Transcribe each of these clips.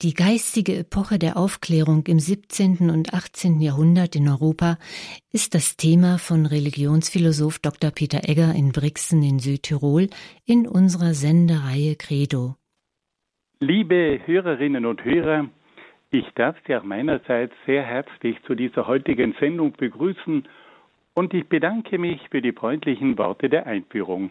Die geistige Epoche der Aufklärung im 17. und 18. Jahrhundert in Europa ist das Thema von Religionsphilosoph Dr. Peter Egger in Brixen in Südtirol in unserer Sendereihe Credo. Liebe Hörerinnen und Hörer, ich darf Sie auch meinerseits sehr herzlich zu dieser heutigen Sendung begrüßen und ich bedanke mich für die freundlichen Worte der Einführung.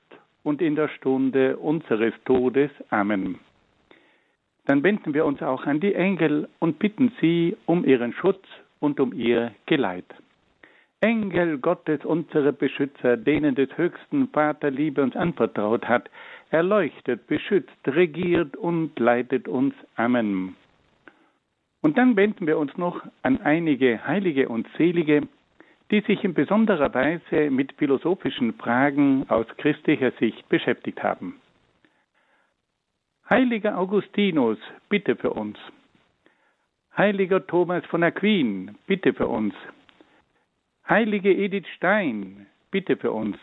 und in der Stunde unseres Todes. Amen. Dann wenden wir uns auch an die Engel und bitten sie um ihren Schutz und um ihr Geleit. Engel Gottes, unsere Beschützer, denen des höchsten Vater Liebe uns anvertraut hat, erleuchtet, beschützt, regiert und leitet uns. Amen. Und dann wenden wir uns noch an einige Heilige und Selige, die sich in besonderer Weise mit philosophischen Fragen aus christlicher Sicht beschäftigt haben. Heiliger Augustinus, bitte für uns. Heiliger Thomas von Aquin, bitte für uns. Heilige Edith Stein, bitte für uns.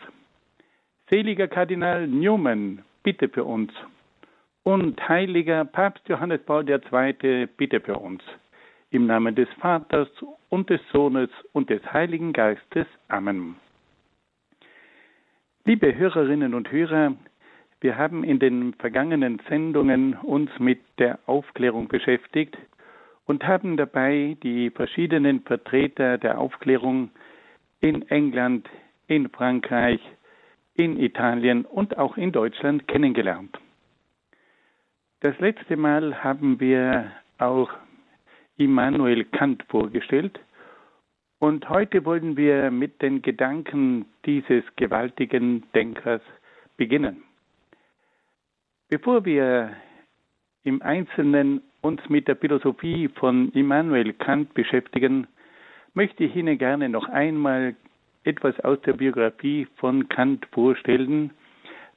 Seliger Kardinal Newman, bitte für uns. Und heiliger Papst Johannes Paul II, bitte für uns. Im Namen des Vaters und des Sohnes und des Heiligen Geistes. Amen. Liebe Hörerinnen und Hörer, wir haben in den vergangenen Sendungen uns mit der Aufklärung beschäftigt und haben dabei die verschiedenen Vertreter der Aufklärung in England, in Frankreich, in Italien und auch in Deutschland kennengelernt. Das letzte Mal haben wir auch Immanuel Kant vorgestellt. Und heute wollen wir mit den Gedanken dieses gewaltigen Denkers beginnen. Bevor wir im Einzelnen uns mit der Philosophie von Immanuel Kant beschäftigen, möchte ich Ihnen gerne noch einmal etwas aus der Biografie von Kant vorstellen,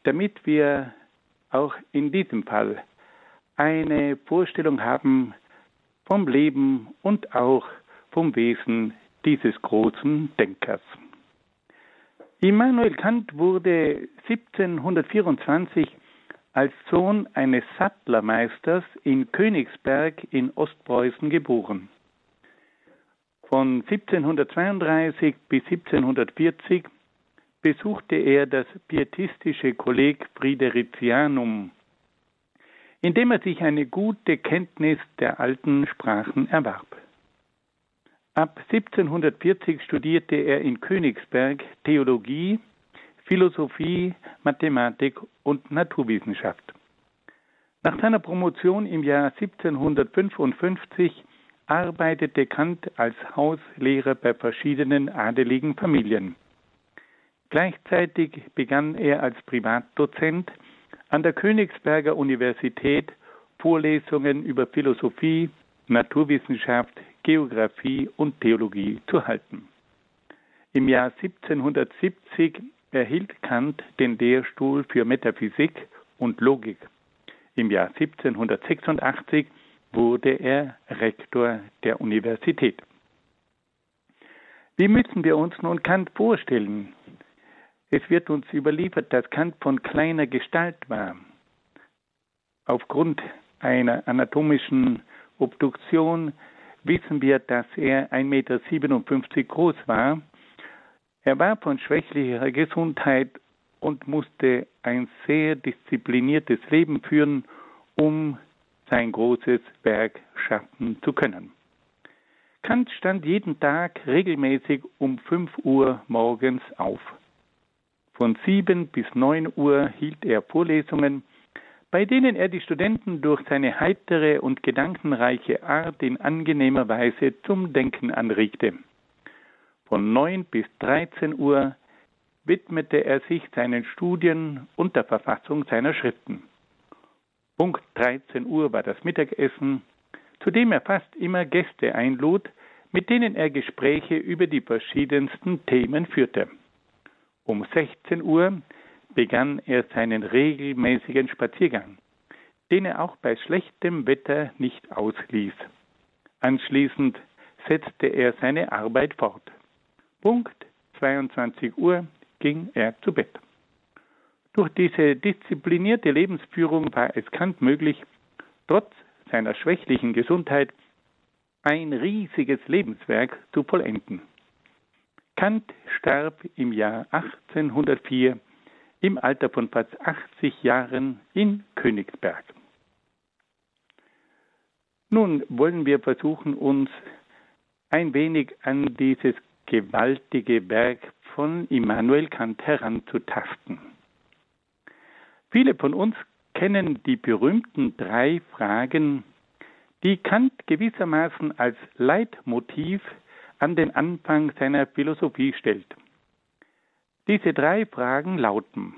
damit wir auch in diesem Fall eine Vorstellung haben, vom Leben und auch vom Wesen dieses großen Denkers. Immanuel Kant wurde 1724 als Sohn eines Sattlermeisters in Königsberg in Ostpreußen geboren. Von 1732 bis 1740 besuchte er das pietistische Kolleg Fridericianum indem er sich eine gute Kenntnis der alten Sprachen erwarb. Ab 1740 studierte er in Königsberg Theologie, Philosophie, Mathematik und Naturwissenschaft. Nach seiner Promotion im Jahr 1755 arbeitete Kant als Hauslehrer bei verschiedenen adeligen Familien. Gleichzeitig begann er als Privatdozent an der Königsberger Universität Vorlesungen über Philosophie, Naturwissenschaft, Geographie und Theologie zu halten. Im Jahr 1770 erhielt Kant den Lehrstuhl für Metaphysik und Logik. Im Jahr 1786 wurde er Rektor der Universität. Wie müssen wir uns nun Kant vorstellen? Es wird uns überliefert, dass Kant von kleiner Gestalt war. Aufgrund einer anatomischen Obduktion wissen wir, dass er 1,57 Meter groß war. Er war von schwächlicher Gesundheit und musste ein sehr diszipliniertes Leben führen, um sein großes Werk schaffen zu können. Kant stand jeden Tag regelmäßig um 5 Uhr morgens auf. Von 7 bis 9 Uhr hielt er Vorlesungen, bei denen er die Studenten durch seine heitere und gedankenreiche Art in angenehmer Weise zum Denken anregte. Von 9 bis 13 Uhr widmete er sich seinen Studien und der Verfassung seiner Schriften. Punkt 13 Uhr war das Mittagessen, zu dem er fast immer Gäste einlud, mit denen er Gespräche über die verschiedensten Themen führte. Um 16 Uhr begann er seinen regelmäßigen Spaziergang, den er auch bei schlechtem Wetter nicht ausließ. Anschließend setzte er seine Arbeit fort. Punkt 22 Uhr ging er zu Bett. Durch diese disziplinierte Lebensführung war es Kant möglich, trotz seiner schwächlichen Gesundheit ein riesiges Lebenswerk zu vollenden. Kant starb im Jahr 1804 im Alter von fast 80 Jahren in Königsberg. Nun wollen wir versuchen, uns ein wenig an dieses gewaltige Werk von Immanuel Kant heranzutasten. Viele von uns kennen die berühmten drei Fragen, die Kant gewissermaßen als Leitmotiv an den Anfang seiner Philosophie stellt. Diese drei Fragen lauten,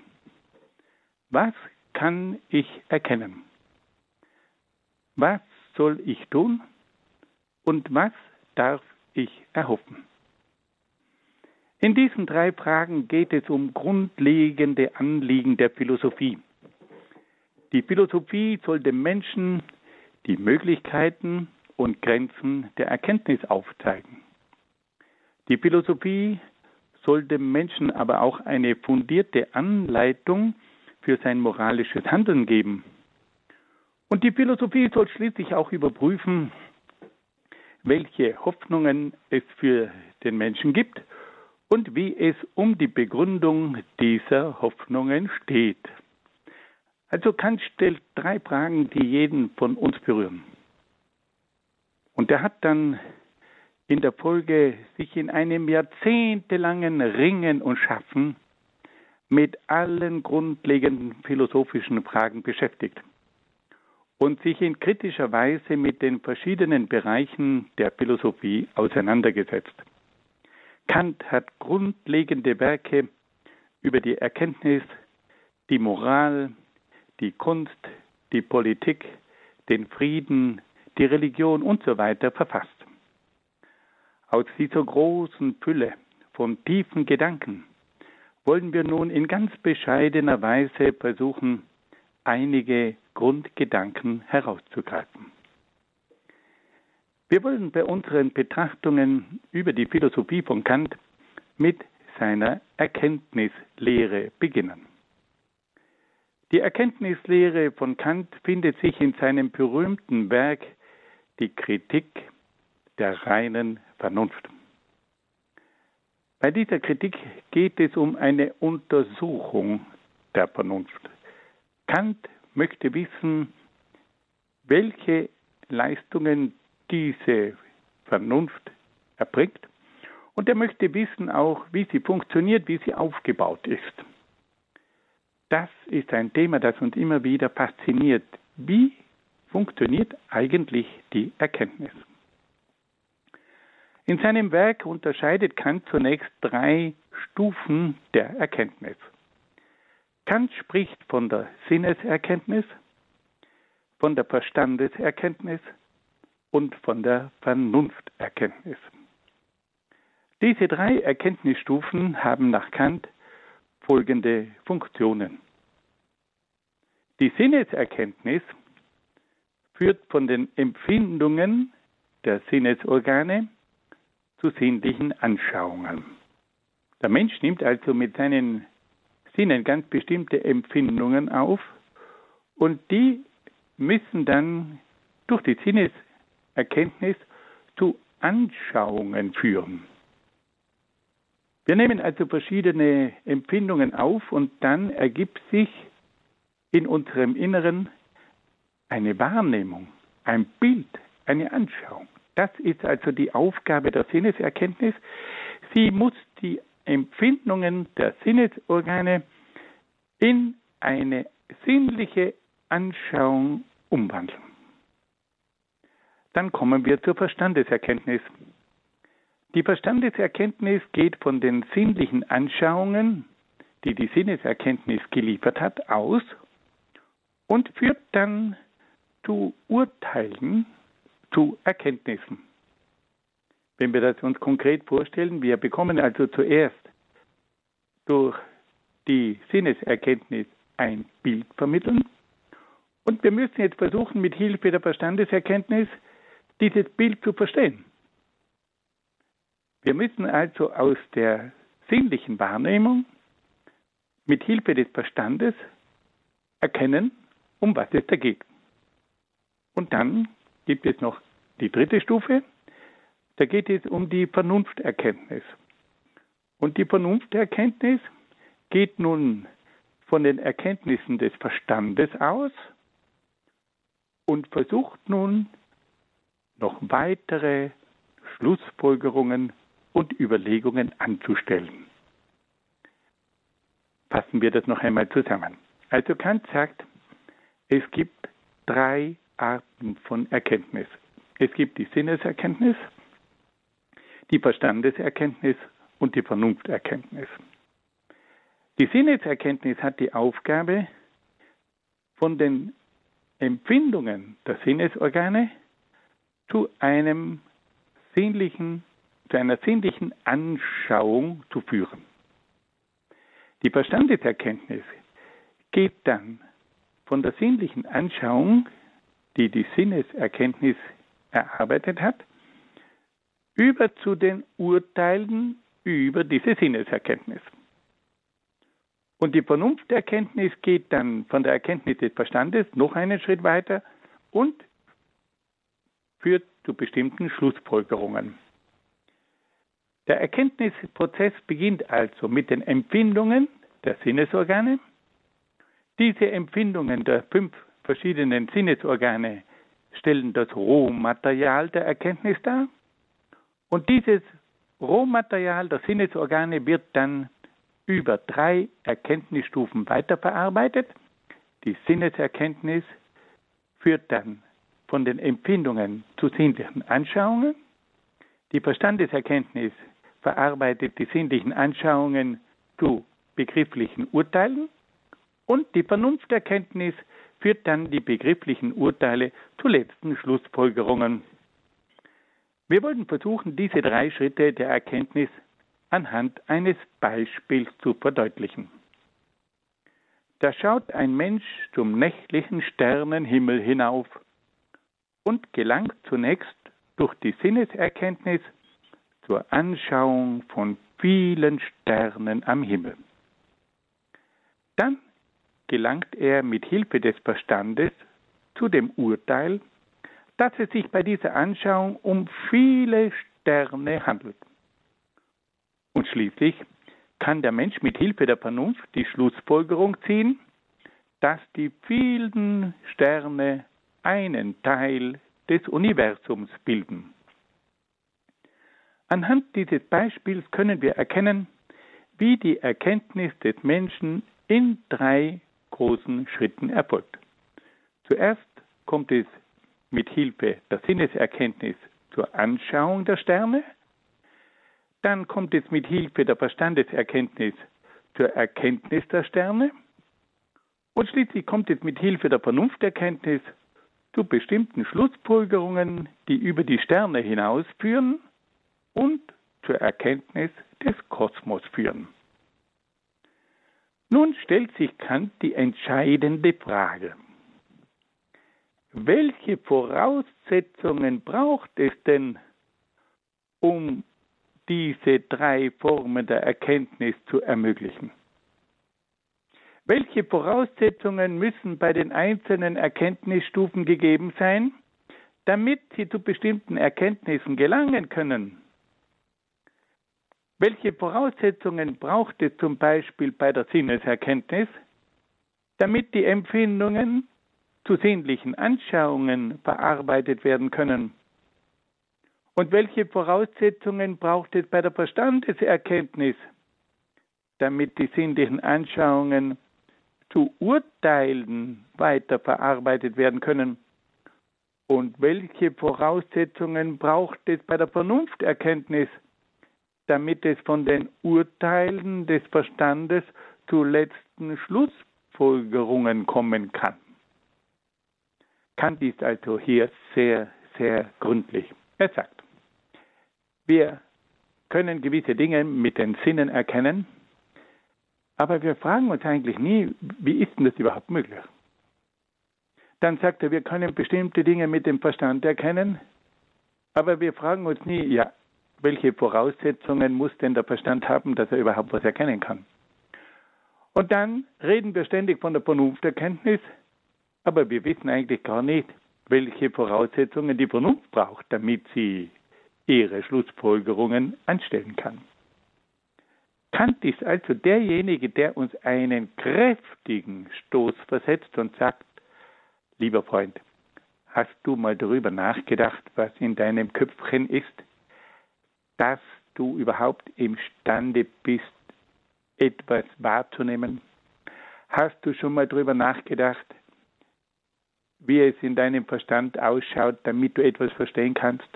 was kann ich erkennen? Was soll ich tun? Und was darf ich erhoffen? In diesen drei Fragen geht es um grundlegende Anliegen der Philosophie. Die Philosophie soll dem Menschen die Möglichkeiten und Grenzen der Erkenntnis aufzeigen. Die Philosophie soll dem Menschen aber auch eine fundierte Anleitung für sein moralisches Handeln geben. Und die Philosophie soll schließlich auch überprüfen, welche Hoffnungen es für den Menschen gibt und wie es um die Begründung dieser Hoffnungen steht. Also Kant stellt drei Fragen, die jeden von uns berühren. Und er hat dann in der Folge sich in einem jahrzehntelangen Ringen und Schaffen mit allen grundlegenden philosophischen Fragen beschäftigt und sich in kritischer Weise mit den verschiedenen Bereichen der Philosophie auseinandergesetzt. Kant hat grundlegende Werke über die Erkenntnis, die Moral, die Kunst, die Politik, den Frieden, die Religion und so verfasst. Aus dieser großen Fülle von tiefen Gedanken wollen wir nun in ganz bescheidener Weise versuchen, einige Grundgedanken herauszugreifen. Wir wollen bei unseren Betrachtungen über die Philosophie von Kant mit seiner Erkenntnislehre beginnen. Die Erkenntnislehre von Kant findet sich in seinem berühmten Werk Die Kritik der reinen Vernunft. Bei dieser Kritik geht es um eine Untersuchung der Vernunft. Kant möchte wissen, welche Leistungen diese Vernunft erbringt und er möchte wissen auch, wie sie funktioniert, wie sie aufgebaut ist. Das ist ein Thema, das uns immer wieder fasziniert. Wie funktioniert eigentlich die Erkenntnis? In seinem Werk unterscheidet Kant zunächst drei Stufen der Erkenntnis. Kant spricht von der Sinneserkenntnis, von der Verstandeserkenntnis und von der Vernunfterkenntnis. Diese drei Erkenntnisstufen haben nach Kant folgende Funktionen. Die Sinneserkenntnis führt von den Empfindungen der Sinnesorgane zu sinnlichen Anschauungen. Der Mensch nimmt also mit seinen Sinnen ganz bestimmte Empfindungen auf und die müssen dann durch die Sinneserkenntnis zu Anschauungen führen. Wir nehmen also verschiedene Empfindungen auf und dann ergibt sich in unserem Inneren eine Wahrnehmung, ein Bild, eine Anschauung. Das ist also die Aufgabe der Sinneserkenntnis. Sie muss die Empfindungen der Sinnesorgane in eine sinnliche Anschauung umwandeln. Dann kommen wir zur Verstandeserkenntnis. Die Verstandeserkenntnis geht von den sinnlichen Anschauungen, die die Sinneserkenntnis geliefert hat, aus und führt dann zu Urteilen, zu Erkenntnissen. Wenn wir das uns konkret vorstellen, wir bekommen also zuerst durch die Sinneserkenntnis ein Bild vermitteln und wir müssen jetzt versuchen, mit Hilfe der Verstandeserkenntnis dieses Bild zu verstehen. Wir müssen also aus der sinnlichen Wahrnehmung mit Hilfe des Verstandes erkennen, um was es da geht. Und dann gibt es noch die dritte Stufe, da geht es um die Vernunfterkenntnis. Und die Vernunfterkenntnis geht nun von den Erkenntnissen des Verstandes aus und versucht nun noch weitere Schlussfolgerungen und Überlegungen anzustellen. Fassen wir das noch einmal zusammen. Also Kant sagt, es gibt drei Arten von Erkenntnis. Es gibt die Sinneserkenntnis, die Verstandeserkenntnis und die Vernunfterkenntnis. Die Sinneserkenntnis hat die Aufgabe, von den Empfindungen der Sinnesorgane zu einem sinnlichen, zu einer sinnlichen Anschauung zu führen. Die Verstandeserkenntnis geht dann von der sinnlichen Anschauung, die die Sinneserkenntnis erarbeitet hat, über zu den Urteilen über diese Sinneserkenntnis. Und die Vernunfterkenntnis geht dann von der Erkenntnis des Verstandes noch einen Schritt weiter und führt zu bestimmten Schlussfolgerungen. Der Erkenntnisprozess beginnt also mit den Empfindungen der Sinnesorgane. Diese Empfindungen der fünf verschiedenen Sinnesorgane stellen das Rohmaterial der Erkenntnis dar. Und dieses Rohmaterial der Sinnesorgane wird dann über drei Erkenntnisstufen weiterverarbeitet. Die Sinneserkenntnis führt dann von den Empfindungen zu sinnlichen Anschauungen. Die Verstandeserkenntnis verarbeitet die sinnlichen Anschauungen zu begrifflichen Urteilen und die Vernunfterkenntnis führt dann die begrifflichen Urteile zu letzten Schlussfolgerungen. Wir wollen versuchen, diese drei Schritte der Erkenntnis anhand eines Beispiels zu verdeutlichen. Da schaut ein Mensch zum nächtlichen Sternenhimmel hinauf und gelangt zunächst durch die Sinneserkenntnis zur Anschauung von vielen Sternen am Himmel. Dann gelangt er mit Hilfe des Verstandes zu dem Urteil, dass es sich bei dieser Anschauung um viele Sterne handelt. Und schließlich kann der Mensch mit Hilfe der Vernunft die Schlussfolgerung ziehen, dass die vielen Sterne einen Teil des Universums bilden. Anhand dieses Beispiels können wir erkennen, wie die Erkenntnis des Menschen in drei großen Schritten erfolgt. Zuerst kommt es mit Hilfe der Sinneserkenntnis zur Anschauung der Sterne, dann kommt es mit Hilfe der Verstandeserkenntnis zur Erkenntnis der Sterne und schließlich kommt es mit Hilfe der Vernunfterkenntnis zu bestimmten Schlussfolgerungen, die über die Sterne hinausführen und zur Erkenntnis des Kosmos führen. Nun stellt sich Kant die entscheidende Frage. Welche Voraussetzungen braucht es denn, um diese drei Formen der Erkenntnis zu ermöglichen. Welche Voraussetzungen müssen bei den einzelnen Erkenntnisstufen gegeben sein, damit sie zu bestimmten Erkenntnissen gelangen können? Welche Voraussetzungen braucht es zum Beispiel bei der Sinneserkenntnis, damit die Empfindungen zu sinnlichen Anschauungen verarbeitet werden können? Und welche Voraussetzungen braucht es bei der Verstandeserkenntnis, damit die sinnlichen Anschauungen zu Urteilen weiter verarbeitet werden können? Und welche Voraussetzungen braucht es bei der Vernunfterkenntnis, damit es von den Urteilen des Verstandes zu letzten Schlussfolgerungen kommen kann? Kant ist also hier sehr, sehr gründlich. Er sagt, wir können gewisse Dinge mit den Sinnen erkennen, aber wir fragen uns eigentlich nie, wie ist denn das überhaupt möglich? Dann sagt er, wir können bestimmte Dinge mit dem Verstand erkennen, aber wir fragen uns nie, ja, welche Voraussetzungen muss denn der Verstand haben, dass er überhaupt was erkennen kann? Und dann reden wir ständig von der Vernunfterkenntnis, aber wir wissen eigentlich gar nicht, welche Voraussetzungen die Vernunft braucht, damit sie ihre Schlussfolgerungen anstellen kann. Kant ist also derjenige, der uns einen kräftigen Stoß versetzt und sagt, lieber Freund, hast du mal darüber nachgedacht, was in deinem Köpfchen ist, dass du überhaupt imstande bist, etwas wahrzunehmen? Hast du schon mal darüber nachgedacht, wie es in deinem Verstand ausschaut, damit du etwas verstehen kannst?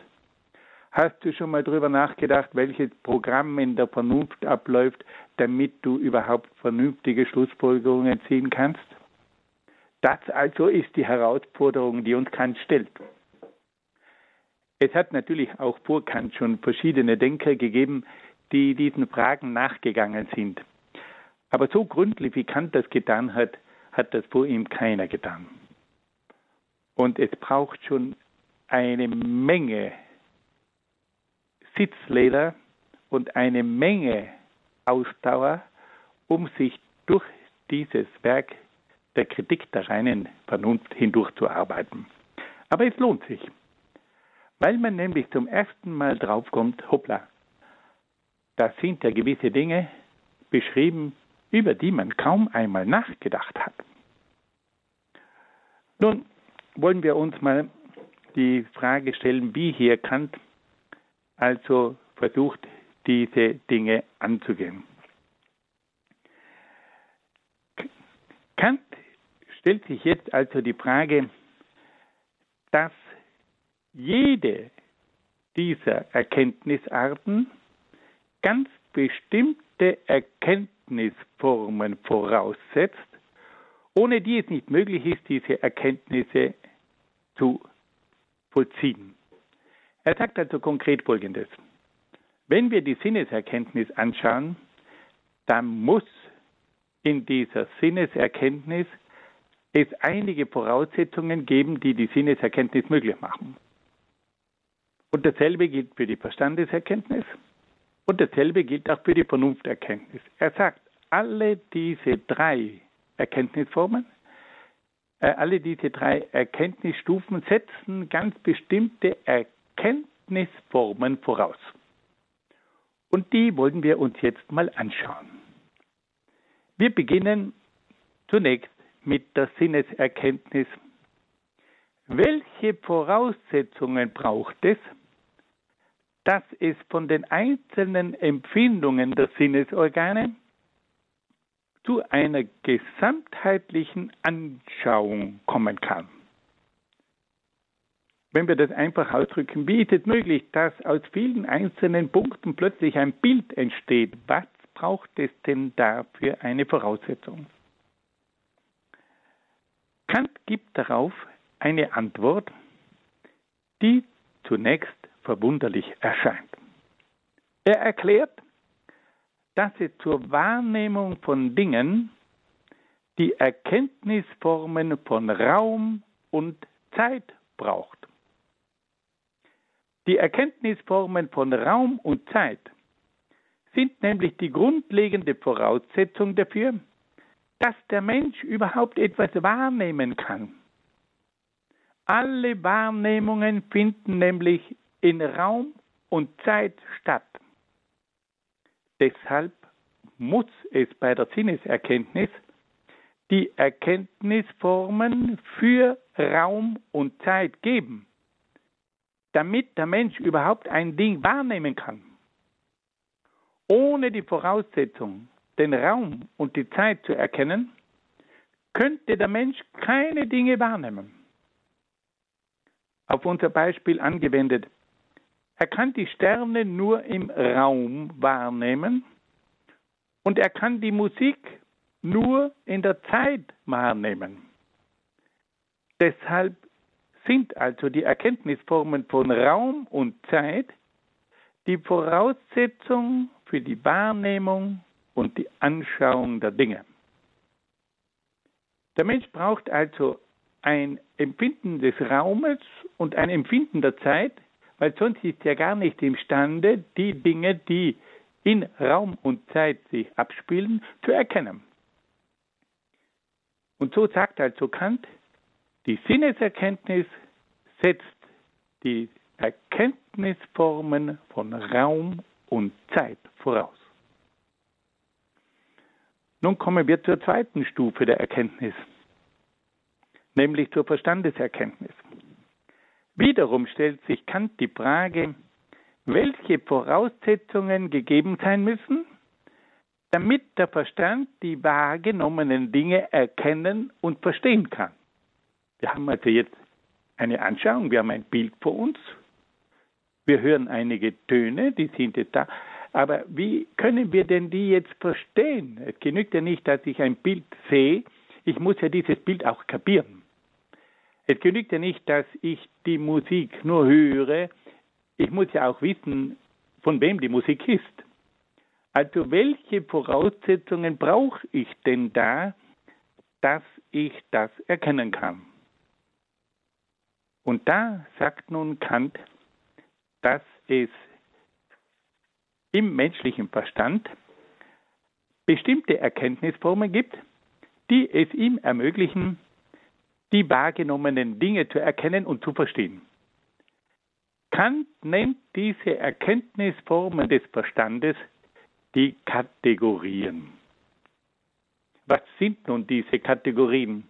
Hast du schon mal darüber nachgedacht, welches Programm in der Vernunft abläuft, damit du überhaupt vernünftige Schlussfolgerungen ziehen kannst? Das also ist die Herausforderung, die uns Kant stellt. Es hat natürlich auch vor Kant schon verschiedene Denker gegeben, die diesen Fragen nachgegangen sind. Aber so gründlich wie Kant das getan hat, hat das vor ihm keiner getan. Und es braucht schon eine Menge Sitzleder und eine Menge Ausdauer, um sich durch dieses Werk der Kritik der reinen Vernunft hindurchzuarbeiten. Aber es lohnt sich, weil man nämlich zum ersten Mal draufkommt, hoppla, da sind ja gewisse Dinge beschrieben, über die man kaum einmal nachgedacht hat. Nun wollen wir uns mal die Frage stellen, wie hier Kant also versucht, diese Dinge anzugehen. Kant stellt sich jetzt also die Frage, dass jede dieser Erkenntnisarten ganz bestimmte Erkenntnisformen voraussetzt, ohne die es nicht möglich ist, diese Erkenntnisse zu vollziehen. Er sagt also konkret Folgendes. Wenn wir die Sinneserkenntnis anschauen, dann muss in dieser Sinneserkenntnis es einige Voraussetzungen geben, die die Sinneserkenntnis möglich machen. Und dasselbe gilt für die Verstandeserkenntnis und dasselbe gilt auch für die Vernunfterkenntnis. Er sagt, alle diese drei Erkenntnisformen, äh, alle diese drei Erkenntnisstufen setzen ganz bestimmte Erkenntnisformen voraus. Und die wollen wir uns jetzt mal anschauen. Wir beginnen zunächst mit der Sinneserkenntnis. Welche Voraussetzungen braucht es, dass es von den einzelnen Empfindungen der Sinnesorgane zu einer gesamtheitlichen Anschauung kommen kann? Wenn wir das einfach ausdrücken, wie ist es möglich, dass aus vielen einzelnen Punkten plötzlich ein Bild entsteht? Was braucht es denn dafür eine Voraussetzung? Kant gibt darauf eine Antwort, die zunächst verwunderlich erscheint. Er erklärt, dass es zur Wahrnehmung von Dingen die Erkenntnisformen von Raum und Zeit braucht. Die Erkenntnisformen von Raum und Zeit sind nämlich die grundlegende Voraussetzung dafür, dass der Mensch überhaupt etwas wahrnehmen kann. Alle Wahrnehmungen finden nämlich in Raum und Zeit statt. Deshalb muss es bei der Sinneserkenntnis die Erkenntnisformen für Raum und Zeit geben, damit der Mensch überhaupt ein Ding wahrnehmen kann. Ohne die Voraussetzung, den Raum und die Zeit zu erkennen, könnte der Mensch keine Dinge wahrnehmen. Auf unser Beispiel angewendet, er kann die Sterne nur im Raum wahrnehmen und er kann die Musik nur in der Zeit wahrnehmen. Deshalb sind also die Erkenntnisformen von Raum und Zeit die Voraussetzung für die Wahrnehmung und die Anschauung der Dinge. Der Mensch braucht also ein Empfinden des Raumes und ein Empfinden der Zeit, weil sonst ist er gar nicht imstande, die Dinge, die in Raum und Zeit sich abspielen, zu erkennen. Und so sagt also Kant, die Sinneserkenntnis setzt die Erkenntnisformen von Raum und Zeit voraus. Nun kommen wir zur zweiten Stufe der Erkenntnis, nämlich zur Verstandeserkenntnis. Wiederum stellt sich Kant die Frage, welche Voraussetzungen gegeben sein müssen, damit der Verstand die wahrgenommenen Dinge erkennen und verstehen kann. Wir haben also jetzt eine Anschauung, wir haben ein Bild vor uns, wir hören einige Töne, die sind jetzt da, aber wie können wir denn die jetzt verstehen? Es genügt ja nicht, dass ich ein Bild sehe, ich muss ja dieses Bild auch kapieren. Es genügt ja nicht, dass ich die Musik nur höre, ich muss ja auch wissen, von wem die Musik ist. Also welche Voraussetzungen brauche ich denn da, dass ich das erkennen kann? Und da sagt nun Kant, dass es im menschlichen Verstand bestimmte Erkenntnisformen gibt, die es ihm ermöglichen, die wahrgenommenen Dinge zu erkennen und zu verstehen. Kant nennt diese Erkenntnisformen des Verstandes die Kategorien. Was sind nun diese Kategorien?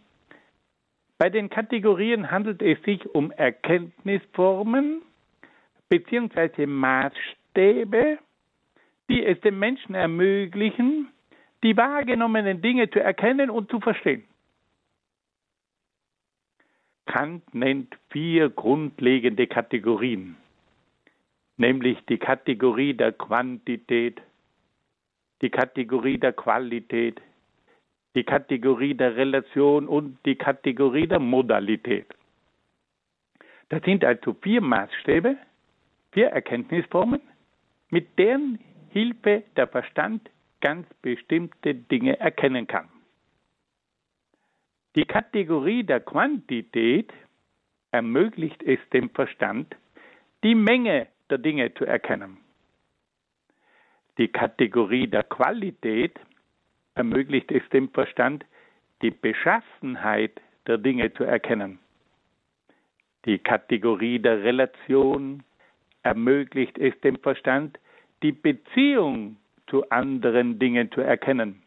Bei den Kategorien handelt es sich um Erkenntnisformen bzw. Maßstäbe, die es dem Menschen ermöglichen, die wahrgenommenen Dinge zu erkennen und zu verstehen. Kant nennt vier grundlegende Kategorien, nämlich die Kategorie der Quantität, die Kategorie der Qualität, die Kategorie der Relation und die Kategorie der Modalität. Das sind also vier Maßstäbe, vier Erkenntnisformen, mit deren Hilfe der Verstand ganz bestimmte Dinge erkennen kann. Die Kategorie der Quantität ermöglicht es dem Verstand, die Menge der Dinge zu erkennen. Die Kategorie der Qualität ermöglicht es dem Verstand, die Beschaffenheit der Dinge zu erkennen. Die Kategorie der Relation ermöglicht es dem Verstand, die Beziehung zu anderen Dingen zu erkennen.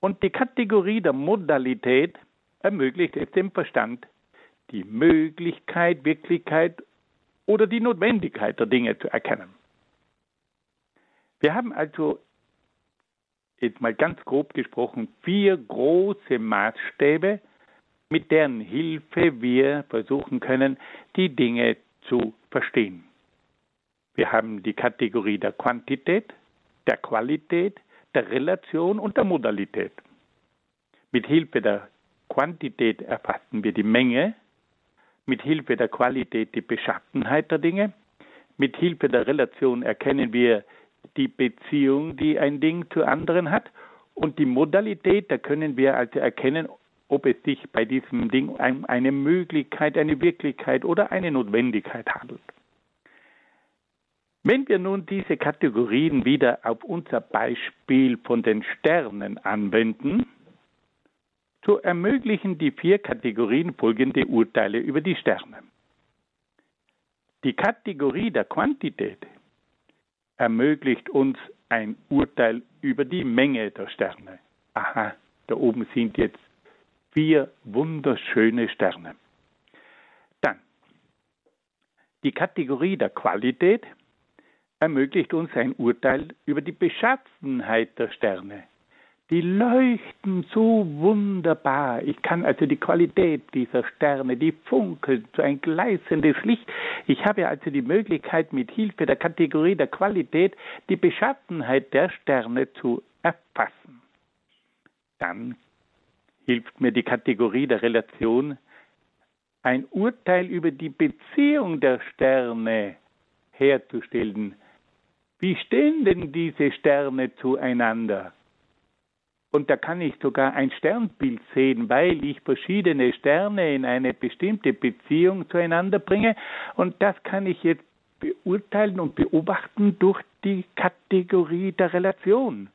Und die Kategorie der Modalität ermöglicht es dem Verstand, die Möglichkeit, Wirklichkeit oder die Notwendigkeit der Dinge zu erkennen. Wir haben also jetzt mal ganz grob gesprochen, vier große Maßstäbe, mit deren Hilfe wir versuchen können, die Dinge zu verstehen. Wir haben die Kategorie der Quantität, der Qualität, der Relation und der Modalität. Mit Hilfe der Quantität erfassen wir die Menge, mit Hilfe der Qualität die Beschaffenheit der Dinge, mit Hilfe der Relation erkennen wir die Beziehung, die ein Ding zu anderen hat. Und die Modalität, da können wir also erkennen, ob es sich bei diesem Ding um eine Möglichkeit, eine Wirklichkeit oder eine Notwendigkeit handelt. Wenn wir nun diese Kategorien wieder auf unser Beispiel von den Sternen anwenden, so ermöglichen die vier Kategorien folgende Urteile über die Sterne. Die Kategorie der Quantität ermöglicht uns ein Urteil über die Menge der Sterne. Aha, da oben sind jetzt vier wunderschöne Sterne. Dann, Die Kategorie der Qualität ermöglicht uns ein Urteil über die Beschaffenheit der Sterne. Die leuchten so wunderbar. Ich kann also die Qualität dieser Sterne, die funkeln, so ein gleißendes Licht. Ich habe also die Möglichkeit, mit Hilfe der Kategorie der Qualität die Beschaffenheit der Sterne zu erfassen. Dann hilft mir die Kategorie der Relation, ein Urteil über die Beziehung der Sterne herzustellen. Wie stehen denn diese Sterne zueinander? Und da kann ich sogar ein Sternbild sehen, weil ich verschiedene Sterne in eine bestimmte Beziehung zueinander bringe. Und das kann ich jetzt beurteilen und beobachten durch die Kategorie der Relation.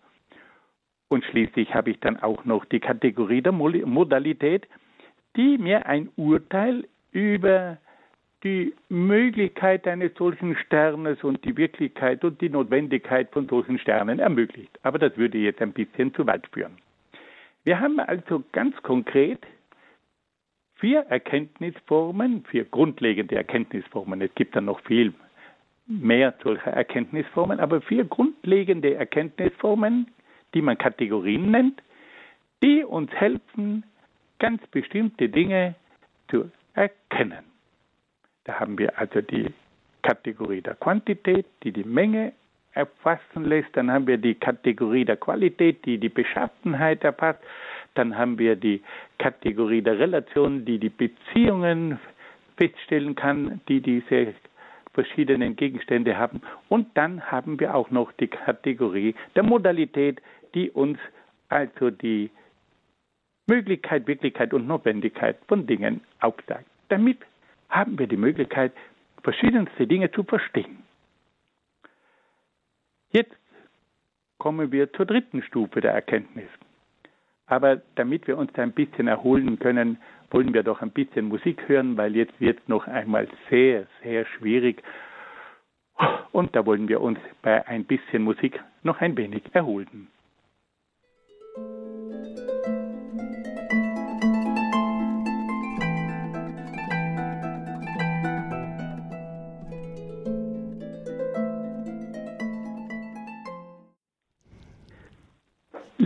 Und schließlich habe ich dann auch noch die Kategorie der Modalität, die mir ein Urteil über die Möglichkeit eines solchen Sternes und die Wirklichkeit und die Notwendigkeit von solchen Sternen ermöglicht. Aber das würde jetzt ein bisschen zu weit führen. Wir haben also ganz konkret vier Erkenntnisformen, vier grundlegende Erkenntnisformen. Es gibt dann noch viel mehr solcher Erkenntnisformen, aber vier grundlegende Erkenntnisformen, die man Kategorien nennt, die uns helfen, ganz bestimmte Dinge zu erkennen. Da haben wir also die Kategorie der Quantität, die die Menge erfassen lässt. Dann haben wir die Kategorie der Qualität, die die Beschaffenheit erfasst. Dann haben wir die Kategorie der Relation, die die Beziehungen feststellen kann, die diese verschiedenen Gegenstände haben. Und dann haben wir auch noch die Kategorie der Modalität, die uns also die Möglichkeit, Wirklichkeit und Notwendigkeit von Dingen aufzeigt. Damit haben wir die Möglichkeit, verschiedenste Dinge zu verstehen. Jetzt kommen wir zur dritten Stufe der Erkenntnis. Aber damit wir uns ein bisschen erholen können, wollen wir doch ein bisschen Musik hören, weil jetzt wird es noch einmal sehr, sehr schwierig. Und da wollen wir uns bei ein bisschen Musik noch ein wenig erholen.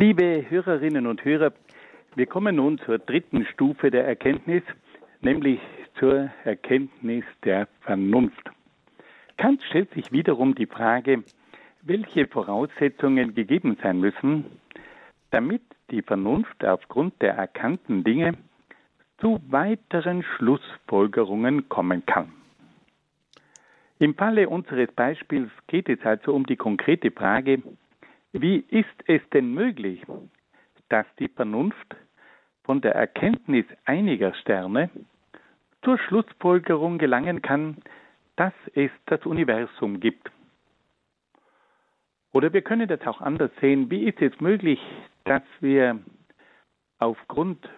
Liebe Hörerinnen und Hörer, wir kommen nun zur dritten Stufe der Erkenntnis, nämlich zur Erkenntnis der Vernunft. Kant stellt sich wiederum die Frage, welche Voraussetzungen gegeben sein müssen, damit die Vernunft aufgrund der erkannten Dinge zu weiteren Schlussfolgerungen kommen kann. Im Falle unseres Beispiels geht es also um die konkrete Frage, wie ist es denn möglich, dass die Vernunft von der Erkenntnis einiger Sterne zur Schlussfolgerung gelangen kann, dass es das Universum gibt? Oder wir können das auch anders sehen. Wie ist es möglich, dass wir aufgrund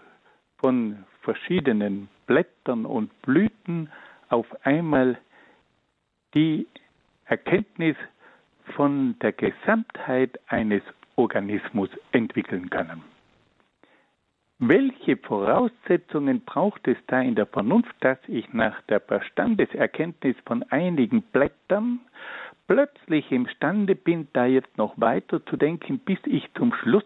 von verschiedenen Blättern und Blüten auf einmal die Erkenntnis von der Gesamtheit eines Organismus entwickeln können. Welche Voraussetzungen braucht es da in der Vernunft, dass ich nach der Verstandeserkenntnis von einigen Blättern plötzlich imstande bin, da jetzt noch weiter zu denken, bis ich zum Schluss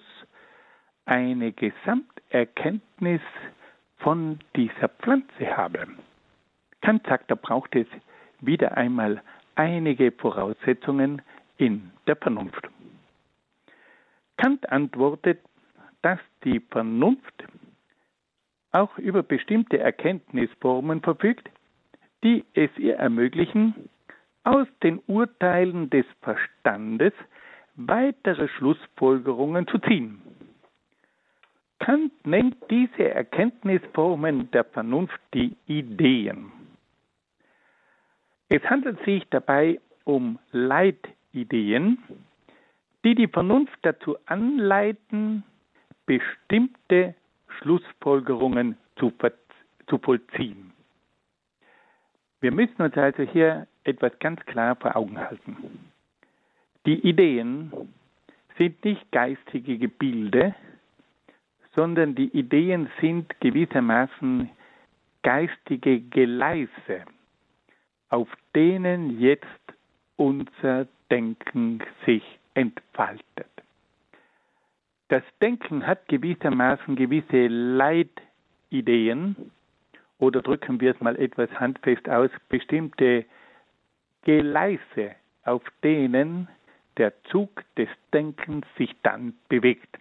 eine Gesamterkenntnis von dieser Pflanze habe? Kant sagt, da braucht es wieder einmal einige Voraussetzungen, in der Vernunft. Kant antwortet, dass die Vernunft auch über bestimmte Erkenntnisformen verfügt, die es ihr ermöglichen, aus den Urteilen des Verstandes weitere Schlussfolgerungen zu ziehen. Kant nennt diese Erkenntnisformen der Vernunft die Ideen. Es handelt sich dabei um Leitideen Ideen, die die Vernunft dazu anleiten, bestimmte Schlussfolgerungen zu, zu vollziehen. Wir müssen uns also hier etwas ganz klar vor Augen halten. Die Ideen sind nicht geistige Gebilde, sondern die Ideen sind gewissermaßen geistige Geleise, auf denen jetzt unser Denken sich entfaltet. Das Denken hat gewissermaßen gewisse Leitideen oder drücken wir es mal etwas handfest aus, bestimmte Gleise, auf denen der Zug des Denkens sich dann bewegt.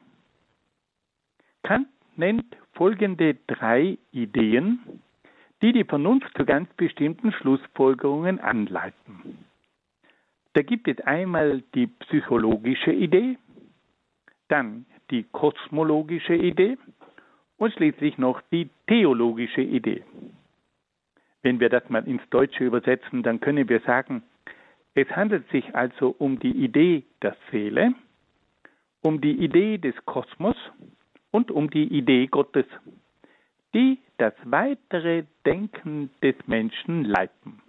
Kant nennt folgende drei Ideen, die die Vernunft zu ganz bestimmten Schlussfolgerungen anleiten. Da gibt es einmal die psychologische Idee, dann die kosmologische Idee und schließlich noch die theologische Idee. Wenn wir das mal ins Deutsche übersetzen, dann können wir sagen, es handelt sich also um die Idee der Seele, um die Idee des Kosmos und um die Idee Gottes, die das weitere Denken des Menschen leiten.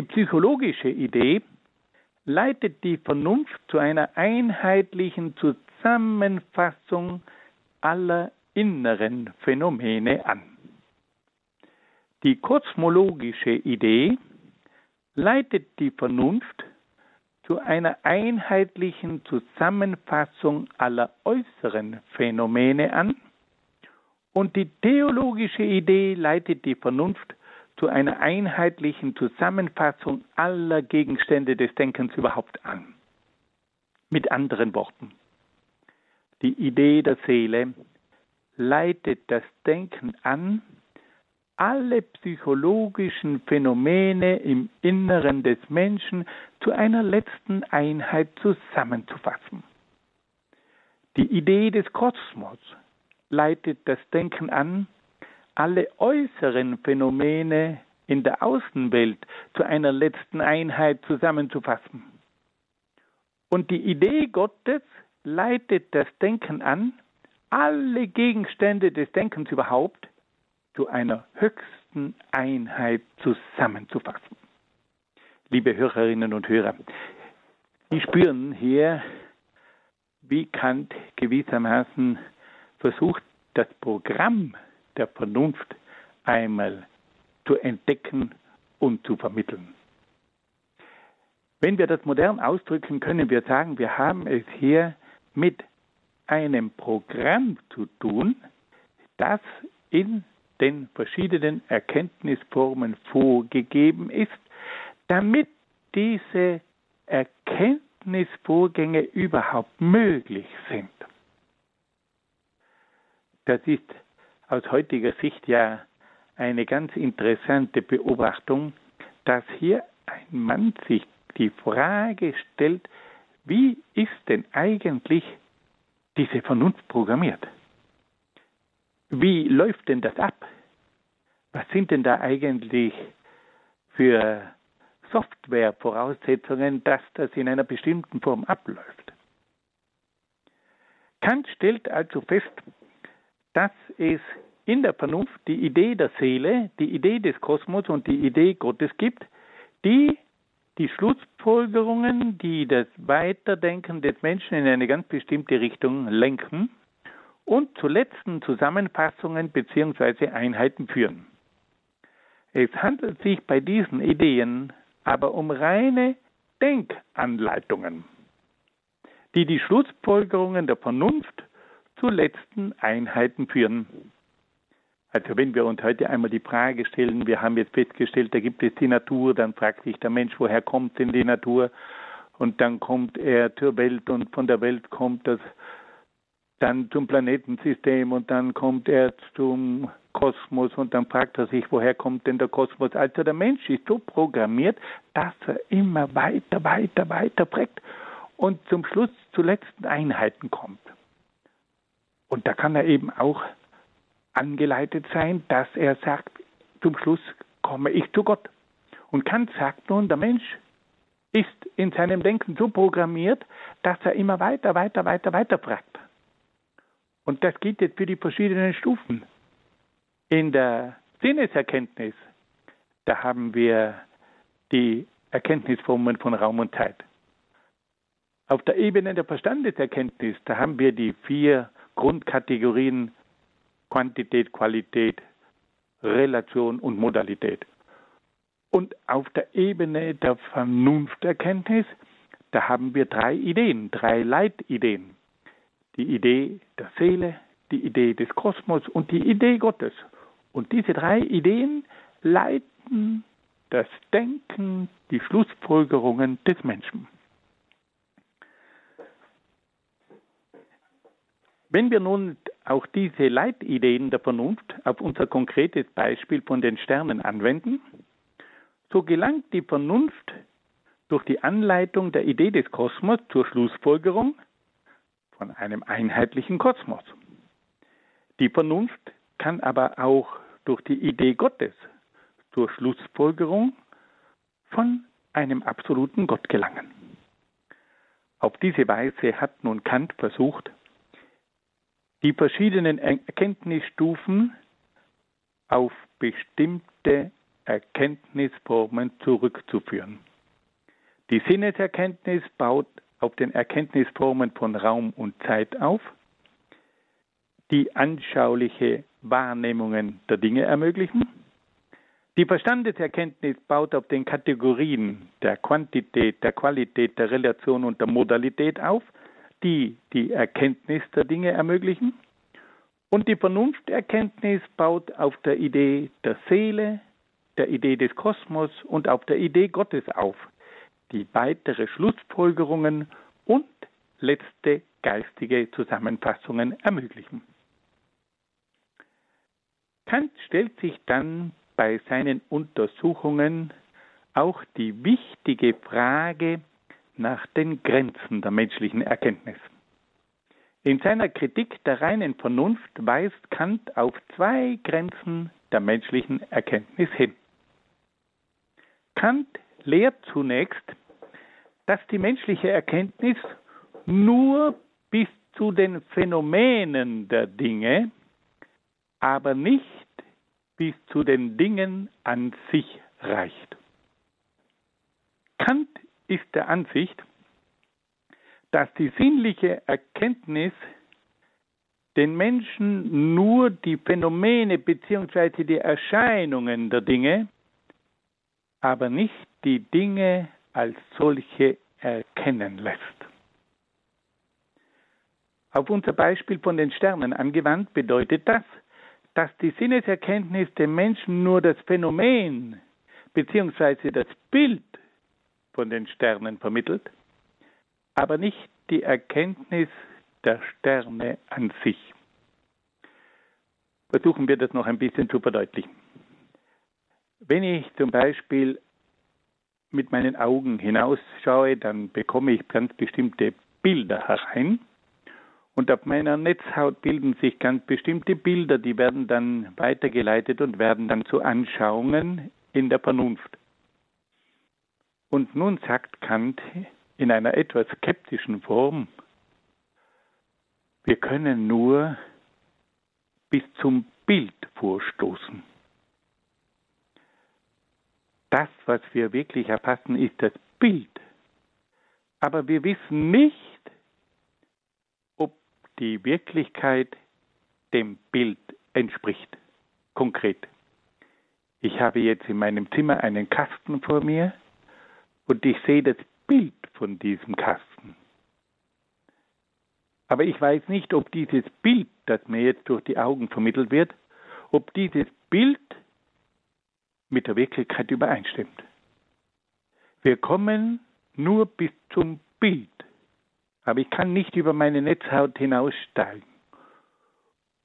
Die psychologische Idee leitet die Vernunft zu einer einheitlichen Zusammenfassung aller inneren Phänomene an. Die kosmologische Idee leitet die Vernunft zu einer einheitlichen Zusammenfassung aller äußeren Phänomene an und die theologische Idee leitet die Vernunft zu einer einheitlichen Zusammenfassung aller Gegenstände des Denkens überhaupt an. Mit anderen Worten, die Idee der Seele leitet das Denken an, alle psychologischen Phänomene im Inneren des Menschen zu einer letzten Einheit zusammenzufassen. Die Idee des Kosmos leitet das Denken an, alle äußeren Phänomene in der Außenwelt zu einer letzten Einheit zusammenzufassen. Und die Idee Gottes leitet das Denken an, alle Gegenstände des Denkens überhaupt zu einer höchsten Einheit zusammenzufassen. Liebe Hörerinnen und Hörer, Sie spüren hier, wie Kant gewissermaßen versucht, das Programm der Vernunft einmal zu entdecken und zu vermitteln. Wenn wir das modern ausdrücken, können wir sagen, wir haben es hier mit einem Programm zu tun, das in den verschiedenen Erkenntnisformen vorgegeben ist, damit diese Erkenntnisvorgänge überhaupt möglich sind. Das ist aus heutiger Sicht ja eine ganz interessante Beobachtung, dass hier ein Mann sich die Frage stellt, wie ist denn eigentlich diese Vernunft programmiert? Wie läuft denn das ab? Was sind denn da eigentlich für Softwarevoraussetzungen, dass das in einer bestimmten Form abläuft? Kant stellt also fest, dass es in der Vernunft die Idee der Seele, die Idee des Kosmos und die Idee Gottes gibt, die die Schlussfolgerungen, die das Weiterdenken des Menschen in eine ganz bestimmte Richtung lenken und zu letzten Zusammenfassungen bzw. Einheiten führen. Es handelt sich bei diesen Ideen aber um reine Denkanleitungen, die die Schlussfolgerungen der Vernunft zu letzten Einheiten führen. Also wenn wir uns heute einmal die Frage stellen, wir haben jetzt festgestellt, da gibt es die Natur, dann fragt sich der Mensch, woher kommt denn die Natur? Und dann kommt er zur Welt und von der Welt kommt das dann zum Planetensystem und dann kommt er zum Kosmos und dann fragt er sich, woher kommt denn der Kosmos? Also der Mensch ist so programmiert, dass er immer weiter, weiter, weiter prägt und zum Schluss zu letzten Einheiten kommt. Und da kann er eben auch angeleitet sein, dass er sagt, zum Schluss komme ich zu Gott. Und Kant sagt nun, der Mensch ist in seinem Denken so programmiert, dass er immer weiter, weiter, weiter, weiter fragt. Und das geht jetzt für die verschiedenen Stufen. In der Sinneserkenntnis, da haben wir die Erkenntnisformen von Raum und Zeit. Auf der Ebene der Verstandeserkenntnis, da haben wir die vier Grundkategorien Quantität, Qualität, Relation und Modalität. Und auf der Ebene der Vernunfterkenntnis, da haben wir drei Ideen, drei Leitideen. Die Idee der Seele, die Idee des Kosmos und die Idee Gottes. Und diese drei Ideen leiten das Denken, die Schlussfolgerungen des Menschen. Wenn wir nun auch diese Leitideen der Vernunft auf unser konkretes Beispiel von den Sternen anwenden, so gelangt die Vernunft durch die Anleitung der Idee des Kosmos zur Schlussfolgerung von einem einheitlichen Kosmos. Die Vernunft kann aber auch durch die Idee Gottes zur Schlussfolgerung von einem absoluten Gott gelangen. Auf diese Weise hat nun Kant versucht, die verschiedenen Erkenntnisstufen auf bestimmte Erkenntnisformen zurückzuführen. Die Sinneserkenntnis baut auf den Erkenntnisformen von Raum und Zeit auf, die anschauliche Wahrnehmungen der Dinge ermöglichen. Die Verstandeserkenntnis baut auf den Kategorien der Quantität, der Qualität, der Relation und der Modalität auf, die die Erkenntnis der Dinge ermöglichen. Und die Vernunfterkenntnis baut auf der Idee der Seele, der Idee des Kosmos und auf der Idee Gottes auf, die weitere Schlussfolgerungen und letzte geistige Zusammenfassungen ermöglichen. Kant stellt sich dann bei seinen Untersuchungen auch die wichtige Frage nach den Grenzen der menschlichen Erkenntnis. In seiner Kritik der reinen Vernunft weist Kant auf zwei Grenzen der menschlichen Erkenntnis hin. Kant lehrt zunächst, dass die menschliche Erkenntnis nur bis zu den Phänomenen der Dinge, aber nicht bis zu den Dingen an sich reicht. Kant ist der Ansicht, dass die sinnliche Erkenntnis den Menschen nur die Phänomene bzw. die Erscheinungen der Dinge, aber nicht die Dinge als solche erkennen lässt. Auf unser Beispiel von den Sternen angewandt bedeutet das, dass die Sinneserkenntnis dem Menschen nur das Phänomen bzw. das Bild von den Sternen vermittelt, aber nicht die Erkenntnis der Sterne an sich. Versuchen wir das noch ein bisschen zu verdeutlichen. Wenn ich zum Beispiel mit meinen Augen hinausschaue, dann bekomme ich ganz bestimmte Bilder herein. Und auf meiner Netzhaut bilden sich ganz bestimmte Bilder, die werden dann weitergeleitet und werden dann zu Anschauungen in der Vernunft. Und nun sagt Kant in einer etwas skeptischen Form, wir können nur bis zum Bild vorstoßen. Das, was wir wirklich erfassen, ist das Bild. Aber wir wissen nicht, ob die Wirklichkeit dem Bild entspricht. Konkret. Ich habe jetzt in meinem Zimmer einen Kasten vor mir und ich sehe das Bild von diesem Kasten. Aber ich weiß nicht, ob dieses Bild, das mir jetzt durch die Augen vermittelt wird, ob dieses Bild mit der Wirklichkeit übereinstimmt. Wir kommen nur bis zum Bild, aber ich kann nicht über meine Netzhaut hinaussteigen.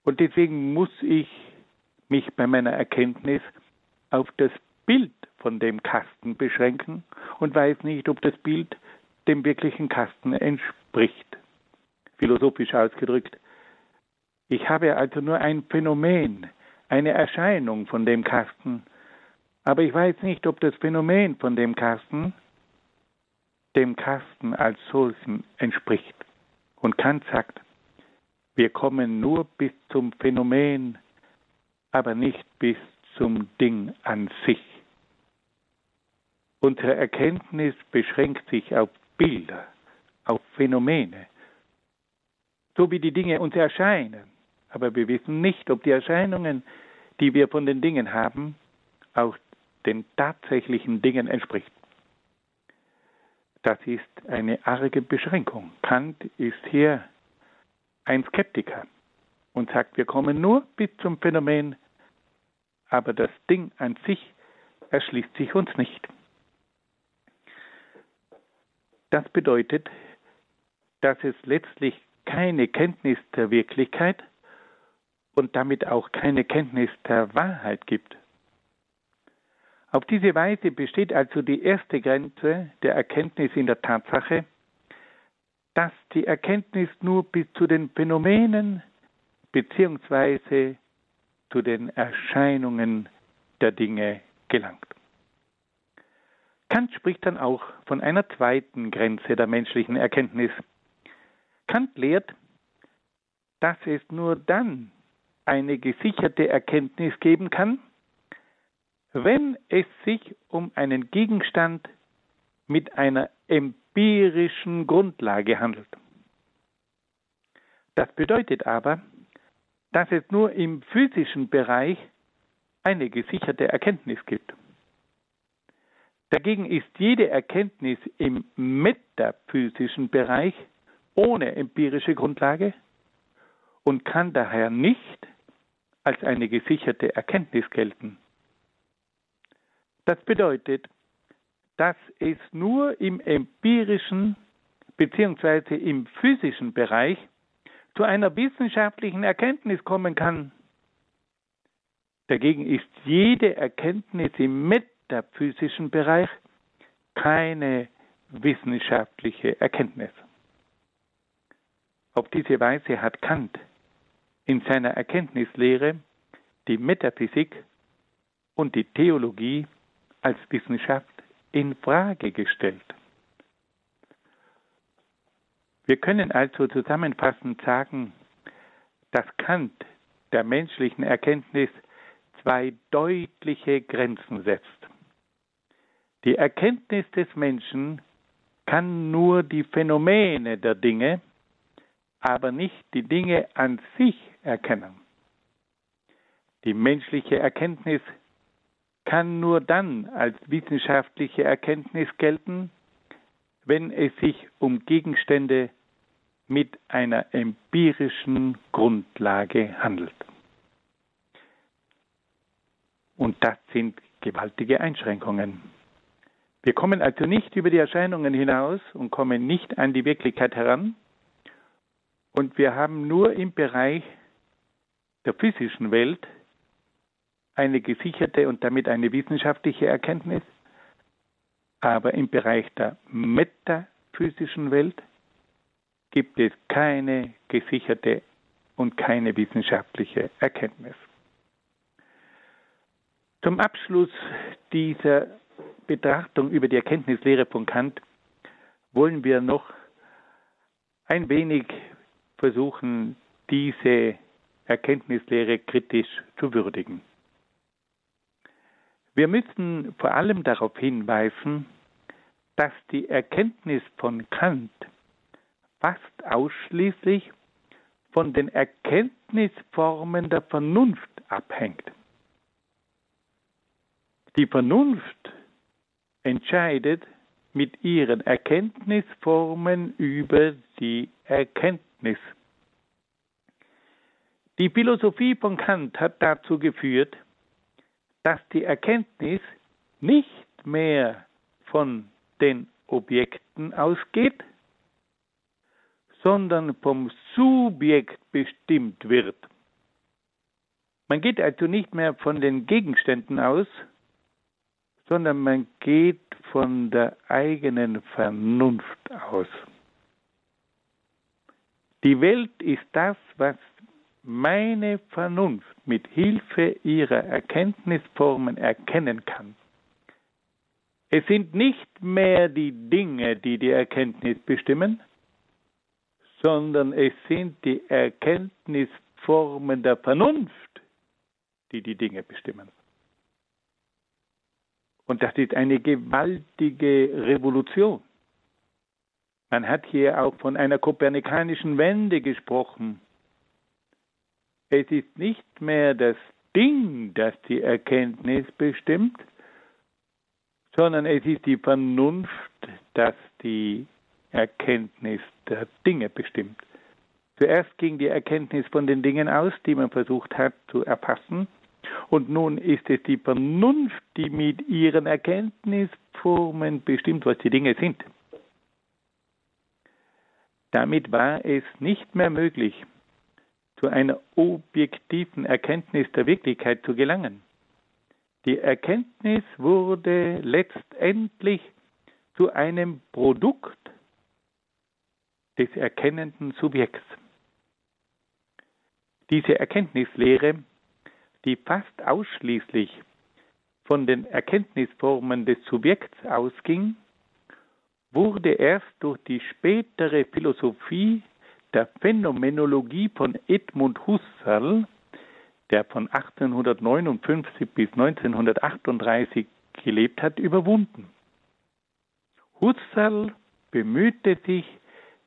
Und deswegen muss ich mich bei meiner Erkenntnis auf das Bild von dem Kasten beschränken und weiß nicht, ob das Bild dem wirklichen Kasten entspricht. Philosophisch ausgedrückt. Ich habe also nur ein Phänomen, eine Erscheinung von dem Kasten, aber ich weiß nicht, ob das Phänomen von dem Kasten dem Kasten als solchen entspricht. Und Kant sagt, wir kommen nur bis zum Phänomen, aber nicht bis zum Ding an sich. Unsere Erkenntnis beschränkt sich auf Bilder, auf Phänomene, so wie die Dinge uns erscheinen. Aber wir wissen nicht, ob die Erscheinungen, die wir von den Dingen haben, auch den tatsächlichen Dingen entspricht. Das ist eine arge Beschränkung. Kant ist hier ein Skeptiker und sagt, wir kommen nur bis zum Phänomen, aber das Ding an sich erschließt sich uns nicht. Das bedeutet, dass es letztlich keine Kenntnis der Wirklichkeit und damit auch keine Kenntnis der Wahrheit gibt. Auf diese Weise besteht also die erste Grenze der Erkenntnis in der Tatsache, dass die Erkenntnis nur bis zu den Phänomenen bzw. zu den Erscheinungen der Dinge gelangt. Kant spricht dann auch von einer zweiten Grenze der menschlichen Erkenntnis. Kant lehrt, dass es nur dann eine gesicherte Erkenntnis geben kann, wenn es sich um einen Gegenstand mit einer empirischen Grundlage handelt. Das bedeutet aber, dass es nur im physischen Bereich eine gesicherte Erkenntnis gibt. Dagegen ist jede Erkenntnis im metaphysischen Bereich ohne empirische Grundlage und kann daher nicht als eine gesicherte Erkenntnis gelten. Das bedeutet, dass es nur im empirischen bzw. im physischen Bereich zu einer wissenschaftlichen Erkenntnis kommen kann. Dagegen ist jede Erkenntnis im metaphysischen Bereich keine wissenschaftliche Erkenntnis. Auf diese Weise hat Kant in seiner Erkenntnislehre die Metaphysik und die Theologie als Wissenschaft in Frage gestellt. Wir können also zusammenfassend sagen, dass Kant der menschlichen Erkenntnis zwei deutliche Grenzen setzt. Die Erkenntnis des Menschen kann nur die Phänomene der Dinge, aber nicht die Dinge an sich erkennen. Die menschliche Erkenntnis kann nur dann als wissenschaftliche Erkenntnis gelten, wenn es sich um Gegenstände mit einer empirischen Grundlage handelt. Und das sind gewaltige Einschränkungen. Wir kommen also nicht über die Erscheinungen hinaus und kommen nicht an die Wirklichkeit heran. Und wir haben nur im Bereich der physischen Welt eine gesicherte und damit eine wissenschaftliche Erkenntnis, aber im Bereich der metaphysischen Welt gibt es keine gesicherte und keine wissenschaftliche Erkenntnis. Zum Abschluss dieser Betrachtung über die Erkenntnislehre von Kant wollen wir noch ein wenig versuchen, diese Erkenntnislehre kritisch zu würdigen. Wir müssen vor allem darauf hinweisen, dass die Erkenntnis von Kant fast ausschließlich von den Erkenntnisformen der Vernunft abhängt. Die Vernunft entscheidet mit ihren Erkenntnisformen über die Erkenntnis. Die Philosophie von Kant hat dazu geführt, dass die Erkenntnis nicht mehr von den Objekten ausgeht, sondern vom Subjekt bestimmt wird. Man geht also nicht mehr von den Gegenständen aus, sondern man geht von der eigenen Vernunft aus. Die Welt ist das, was meine Vernunft mit Hilfe ihrer Erkenntnisformen erkennen kann. Es sind nicht mehr die Dinge, die die Erkenntnis bestimmen, sondern es sind die Erkenntnisformen der Vernunft, die die Dinge bestimmen. Und das ist eine gewaltige Revolution. Man hat hier auch von einer kopernikanischen Wende gesprochen. Es ist nicht mehr das Ding, das die Erkenntnis bestimmt, sondern es ist die Vernunft, das die Erkenntnis der Dinge bestimmt. Zuerst ging die Erkenntnis von den Dingen aus, die man versucht hat zu erfassen, und nun ist es die Vernunft, die mit ihren Erkenntnisformen bestimmt, was die Dinge sind. Damit war es nicht mehr möglich, zu einer objektiven Erkenntnis der Wirklichkeit zu gelangen. Die Erkenntnis wurde letztendlich zu einem Produkt des erkennenden Subjekts. Diese Erkenntnislehre, die fast ausschließlich von den Erkenntnisformen des Subjekts ausging, wurde erst durch die spätere Philosophie der Phänomenologie von Edmund Husserl, der von 1859 bis 1938 gelebt hat, überwunden. Husserl bemühte sich,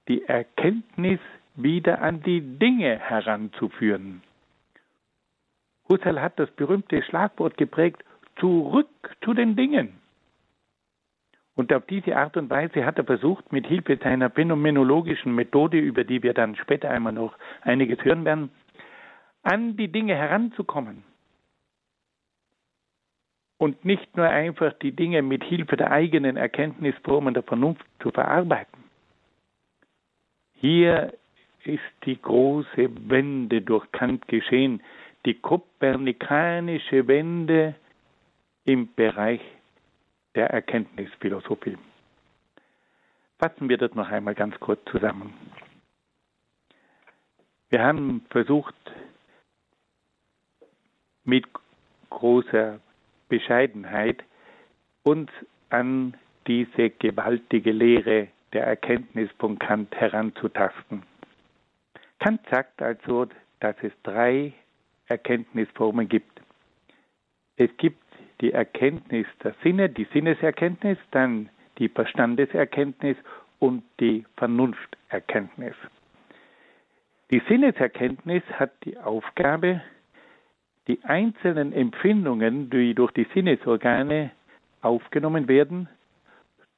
die Erkenntnis wieder an die Dinge heranzuführen. Husserl hat das berühmte Schlagwort geprägt, zurück zu den Dingen. Und auf diese Art und Weise hat er versucht, mit Hilfe seiner phänomenologischen Methode, über die wir dann später einmal noch einiges hören werden, an die Dinge heranzukommen. Und nicht nur einfach die Dinge mit Hilfe der eigenen Erkenntnisformen der Vernunft zu verarbeiten. Hier ist die große Wende durch Kant geschehen, die kopernikanische Wende im Bereich der Erkenntnisphilosophie. Fassen wir das noch einmal ganz kurz zusammen. Wir haben versucht, mit großer Bescheidenheit uns an diese gewaltige Lehre der Erkenntnis von Kant heranzutasten. Kant sagt also, dass es drei Erkenntnisformen gibt. Es gibt die Erkenntnis der Sinne, die Sinneserkenntnis, dann die Verstandeserkenntnis und die Vernunfterkenntnis. Die Sinneserkenntnis hat die Aufgabe, die einzelnen Empfindungen, die durch die Sinnesorgane aufgenommen werden,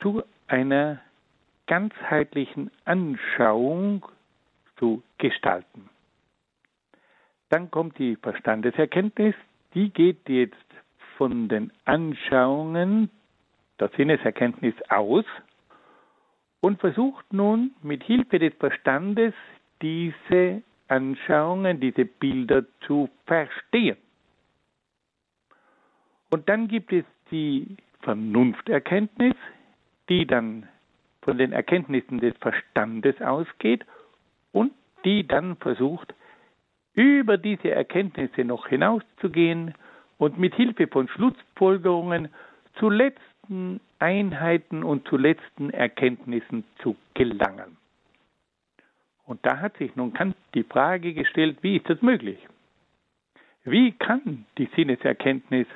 zu einer ganzheitlichen Anschauung zu gestalten. Dann kommt die Verstandeserkenntnis, die geht jetzt von den Anschauungen der Sinneserkenntnis aus und versucht nun mit Hilfe des Verstandes diese Anschauungen, diese Bilder zu verstehen. Und dann gibt es die Vernunfterkenntnis, die dann von den Erkenntnissen des Verstandes ausgeht und die dann versucht, über diese Erkenntnisse noch hinauszugehen und mit Hilfe von Schlussfolgerungen zu letzten Einheiten und zu letzten Erkenntnissen zu gelangen. Und da hat sich nun Kant die Frage gestellt, wie ist das möglich? Wie kann die Sinneserkenntnis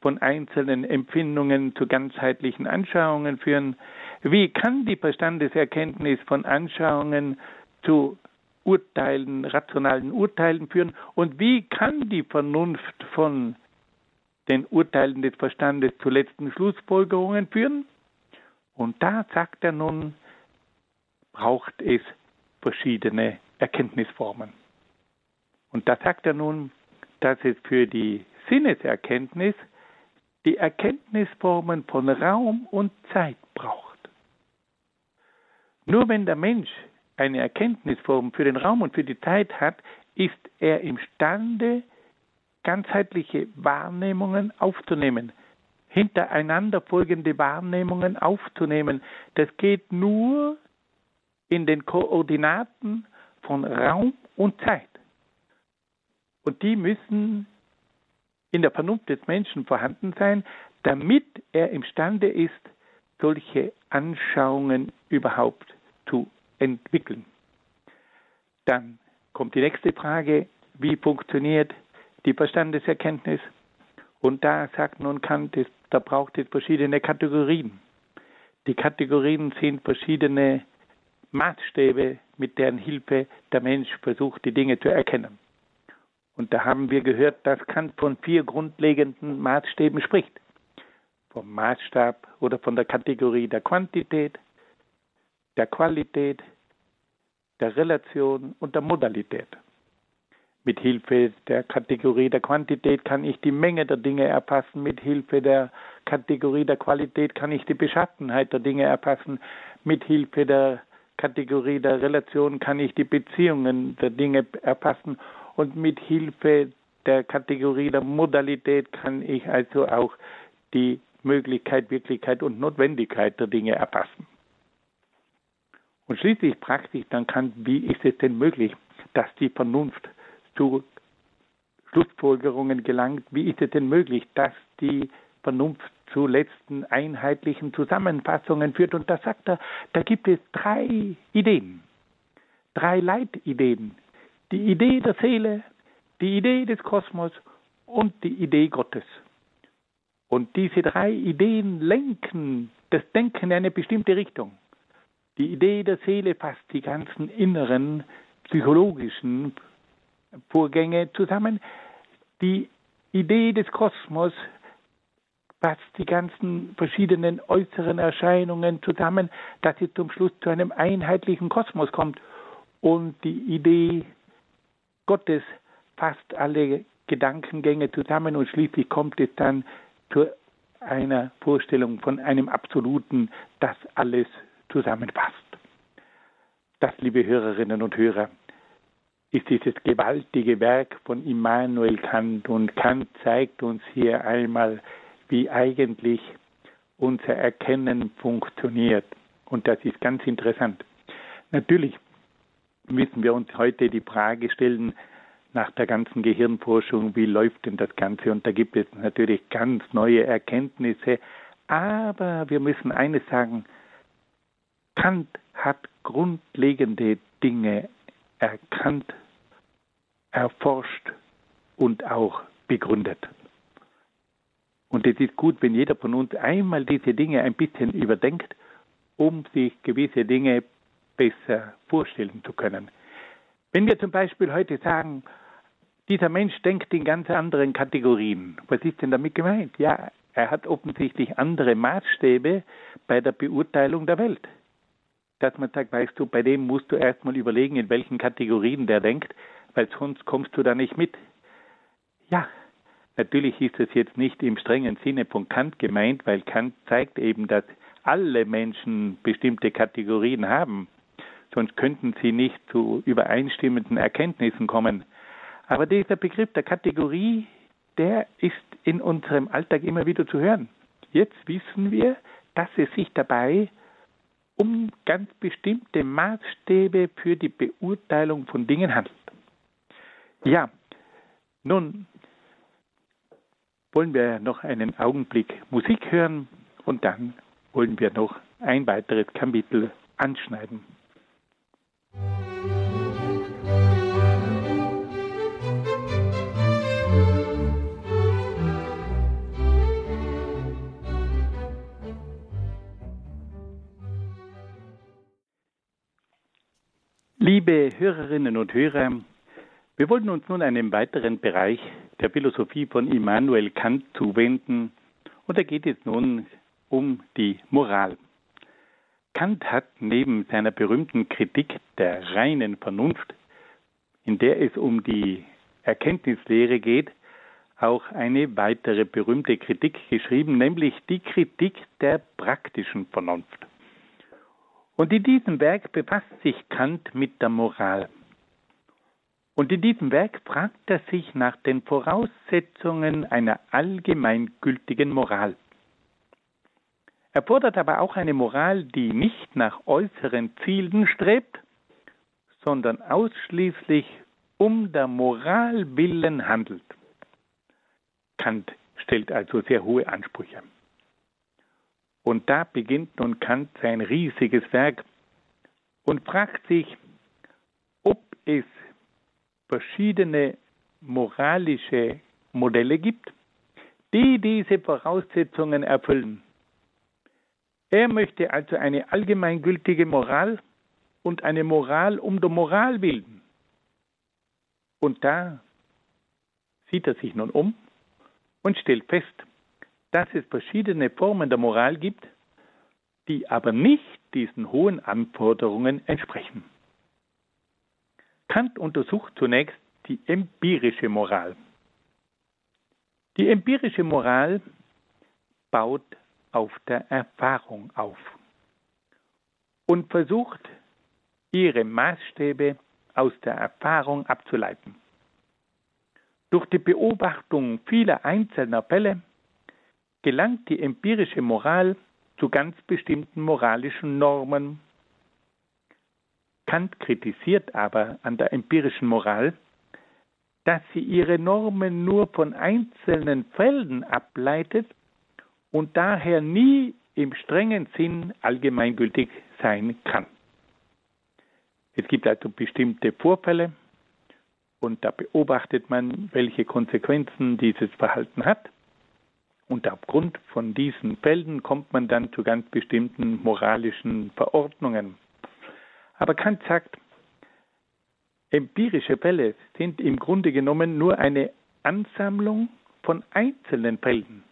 von einzelnen Empfindungen zu ganzheitlichen Anschauungen führen? Wie kann die Verstandeserkenntnis von Anschauungen zu Urteilen, rationalen Urteilen führen? Und wie kann die Vernunft von den Urteilen des Verstandes zu letzten Schlussfolgerungen führen. Und da sagt er nun, braucht es verschiedene Erkenntnisformen. Und da sagt er nun, dass es für die Sinneserkenntnis die Erkenntnisformen von Raum und Zeit braucht. Nur wenn der Mensch eine Erkenntnisform für den Raum und für die Zeit hat, ist er imstande, ganzheitliche Wahrnehmungen aufzunehmen, hintereinander folgende Wahrnehmungen aufzunehmen. Das geht nur in den Koordinaten von Raum und Zeit. Und die müssen in der Vernunft des Menschen vorhanden sein, damit er imstande ist, solche Anschauungen überhaupt entwickeln. Dann kommt die nächste Frage, wie funktioniert die Verstandeserkenntnis. Und da sagt nun Kant, da braucht es verschiedene Kategorien. Die Kategorien sind verschiedene Maßstäbe, mit deren Hilfe der Mensch versucht, die Dinge zu erkennen. Und da haben wir gehört, dass Kant von vier grundlegenden Maßstäben spricht. vom Maßstab oder von der Kategorie der Quantität, der Qualität, der Relation und der Modalität. Mit Hilfe der Kategorie der Quantität kann ich die Menge der Dinge erfassen. Mit Hilfe der Kategorie der Qualität kann ich die Beschaffenheit der Dinge erfassen. Mit Hilfe der Kategorie der Relation kann ich die Beziehungen der Dinge erfassen. Und mit Hilfe der Kategorie der Modalität kann ich also auch die Möglichkeit, Wirklichkeit und Notwendigkeit der Dinge erfassen. Und schließlich praktisch dann kann, wie ist es denn möglich, dass die Vernunft zu Schlussfolgerungen gelangt. Wie ist es denn möglich, dass die Vernunft zu letzten einheitlichen Zusammenfassungen führt? Und da sagt er, da gibt es drei Ideen, drei Leitideen. Die Idee der Seele, die Idee des Kosmos und die Idee Gottes. Und diese drei Ideen lenken das Denken in eine bestimmte Richtung. Die Idee der Seele fasst die ganzen inneren psychologischen Vorgänge zusammen. Die Idee des Kosmos fasst die ganzen verschiedenen äußeren Erscheinungen zusammen, dass es zum Schluss zu einem einheitlichen Kosmos kommt. Und die Idee Gottes fasst alle Gedankengänge zusammen und schließlich kommt es dann zu einer Vorstellung von einem Absoluten, das alles zusammenfasst. Das, liebe Hörerinnen und Hörer, ist dieses gewaltige Werk von Immanuel Kant. Und Kant zeigt uns hier einmal, wie eigentlich unser Erkennen funktioniert. Und das ist ganz interessant. Natürlich müssen wir uns heute die Frage stellen, nach der ganzen Gehirnforschung, wie läuft denn das Ganze? Und da gibt es natürlich ganz neue Erkenntnisse. Aber wir müssen eines sagen, Kant hat grundlegende Dinge erkannt, erforscht und auch begründet. Und es ist gut, wenn jeder von uns einmal diese Dinge ein bisschen überdenkt, um sich gewisse Dinge besser vorstellen zu können. Wenn wir zum Beispiel heute sagen, dieser Mensch denkt in ganz anderen Kategorien, was ist denn damit gemeint? Ja, er hat offensichtlich andere Maßstäbe bei der Beurteilung der Welt dass man sagt, weißt du, bei dem musst du erstmal überlegen, in welchen Kategorien der denkt, weil sonst kommst du da nicht mit. Ja, natürlich ist es jetzt nicht im strengen Sinne von Kant gemeint, weil Kant zeigt eben, dass alle Menschen bestimmte Kategorien haben, sonst könnten sie nicht zu übereinstimmenden Erkenntnissen kommen. Aber dieser Begriff der Kategorie, der ist in unserem Alltag immer wieder zu hören. Jetzt wissen wir, dass es sich dabei um ganz bestimmte Maßstäbe für die Beurteilung von Dingen handelt. Ja, nun wollen wir noch einen Augenblick Musik hören und dann wollen wir noch ein weiteres Kapitel anschneiden. Liebe Hörerinnen und Hörer, wir wollen uns nun einem weiteren Bereich der Philosophie von Immanuel Kant zuwenden und da geht es nun um die Moral. Kant hat neben seiner berühmten Kritik der reinen Vernunft, in der es um die Erkenntnislehre geht, auch eine weitere berühmte Kritik geschrieben, nämlich die Kritik der praktischen Vernunft. Und in diesem Werk befasst sich Kant mit der Moral. Und in diesem Werk fragt er sich nach den Voraussetzungen einer allgemeingültigen Moral. Er fordert aber auch eine Moral, die nicht nach äußeren Zielen strebt, sondern ausschließlich um der Moral willen handelt. Kant stellt also sehr hohe Ansprüche. Und da beginnt nun Kant sein riesiges Werk und fragt sich, ob es verschiedene moralische Modelle gibt, die diese Voraussetzungen erfüllen. Er möchte also eine allgemeingültige Moral und eine Moral um der Moral bilden. Und da sieht er sich nun um und stellt fest, dass es verschiedene Formen der Moral gibt, die aber nicht diesen hohen Anforderungen entsprechen. Kant untersucht zunächst die empirische Moral. Die empirische Moral baut auf der Erfahrung auf und versucht, ihre Maßstäbe aus der Erfahrung abzuleiten. Durch die Beobachtung vieler einzelner Fälle gelangt die empirische Moral zu ganz bestimmten moralischen Normen. Kant kritisiert aber an der empirischen Moral, dass sie ihre Normen nur von einzelnen Fällen ableitet und daher nie im strengen Sinn allgemeingültig sein kann. Es gibt also bestimmte Vorfälle und da beobachtet man, welche Konsequenzen dieses Verhalten hat. Und aufgrund von diesen Fällen kommt man dann zu ganz bestimmten moralischen Verordnungen. Aber Kant sagt, empirische Fälle sind im Grunde genommen nur eine Ansammlung von einzelnen Fällen.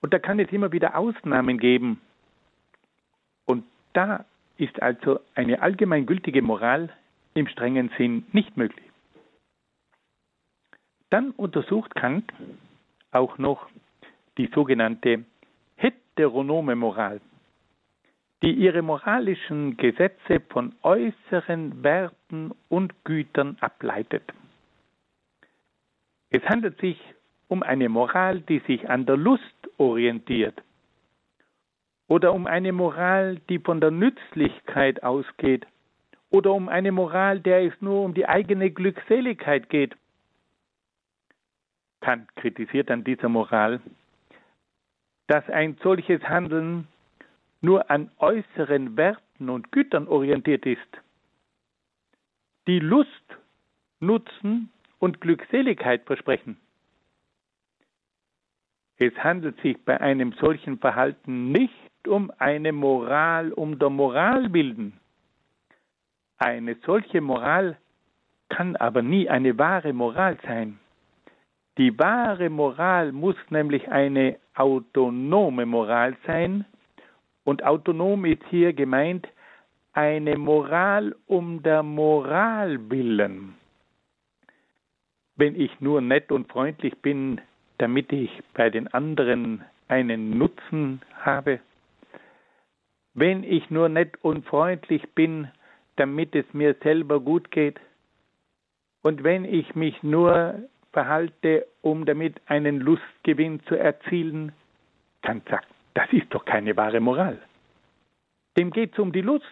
Und da kann es immer wieder Ausnahmen geben. Und da ist also eine allgemeingültige Moral im strengen Sinn nicht möglich. Dann untersucht Kant auch noch die sogenannte heteronome Moral, die ihre moralischen Gesetze von äußeren Werten und Gütern ableitet. Es handelt sich um eine Moral, die sich an der Lust orientiert oder um eine Moral, die von der Nützlichkeit ausgeht oder um eine Moral, der es nur um die eigene Glückseligkeit geht. Kant kritisiert an dieser Moral, dass ein solches Handeln nur an äußeren Werten und Gütern orientiert ist, die Lust, Nutzen und Glückseligkeit versprechen. Es handelt sich bei einem solchen Verhalten nicht um eine Moral um der Moral willen. Eine solche Moral kann aber nie eine wahre Moral sein. Die wahre Moral muss nämlich eine autonome Moral sein. Und autonom ist hier gemeint eine Moral um der Moral willen. Wenn ich nur nett und freundlich bin, damit ich bei den anderen einen Nutzen habe, wenn ich nur nett und freundlich bin, damit es mir selber gut geht, und wenn ich mich nur verhalte, um damit einen Lustgewinn zu erzielen, Kant sagt, das ist doch keine wahre Moral. Dem geht es um die Lust.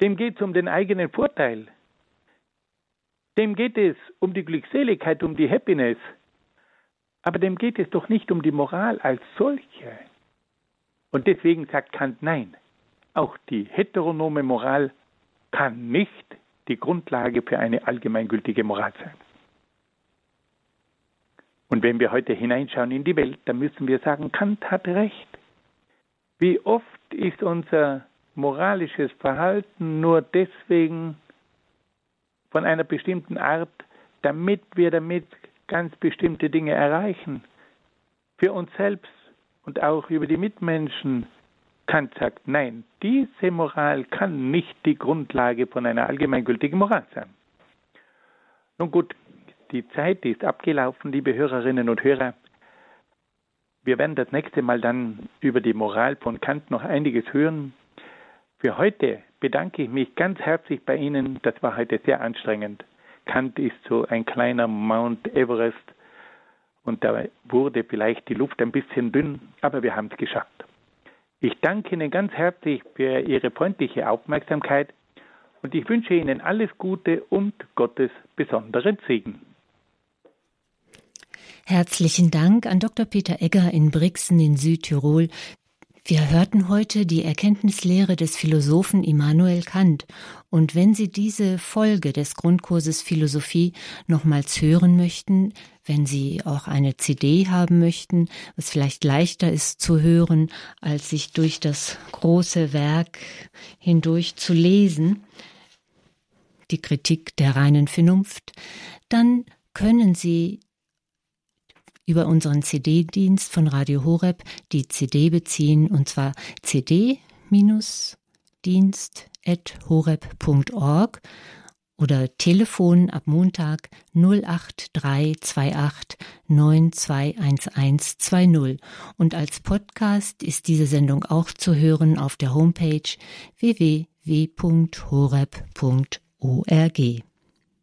Dem geht es um den eigenen Vorteil. Dem geht es um die Glückseligkeit, um die Happiness. Aber dem geht es doch nicht um die Moral als solche. Und deswegen sagt Kant nein. Auch die heteronome Moral kann nicht die Grundlage für eine allgemeingültige Moral sein. Und wenn wir heute hineinschauen in die Welt, dann müssen wir sagen, Kant hat recht. Wie oft ist unser moralisches Verhalten nur deswegen von einer bestimmten Art, damit wir damit ganz bestimmte Dinge erreichen. Für uns selbst und auch über die Mitmenschen. Kant sagt, nein, diese Moral kann nicht die Grundlage von einer allgemeingültigen Moral sein. Nun gut, die Zeit ist abgelaufen, liebe Hörerinnen und Hörer. Wir werden das nächste Mal dann über die Moral von Kant noch einiges hören. Für heute bedanke ich mich ganz herzlich bei Ihnen. Das war heute sehr anstrengend. Kant ist so ein kleiner Mount Everest und da wurde vielleicht die Luft ein bisschen dünn, aber wir haben es geschafft. Ich danke Ihnen ganz herzlich für Ihre freundliche Aufmerksamkeit und ich wünsche Ihnen alles Gute und Gottes besonderen Segen. Herzlichen Dank an Dr. Peter Egger in Brixen in Südtirol. Wir hörten heute die Erkenntnislehre des Philosophen Immanuel Kant. Und wenn Sie diese Folge des Grundkurses Philosophie nochmals hören möchten, wenn Sie auch eine CD haben möchten, was vielleicht leichter ist zu hören, als sich durch das große Werk hindurch zu lesen, die Kritik der reinen Vernunft, dann können Sie über unseren CD-Dienst von Radio Horeb die CD beziehen und zwar cd-dienst.horeb.org oder Telefon ab Montag 08328 921120 und als Podcast ist diese Sendung auch zu hören auf der Homepage www.horeb.org.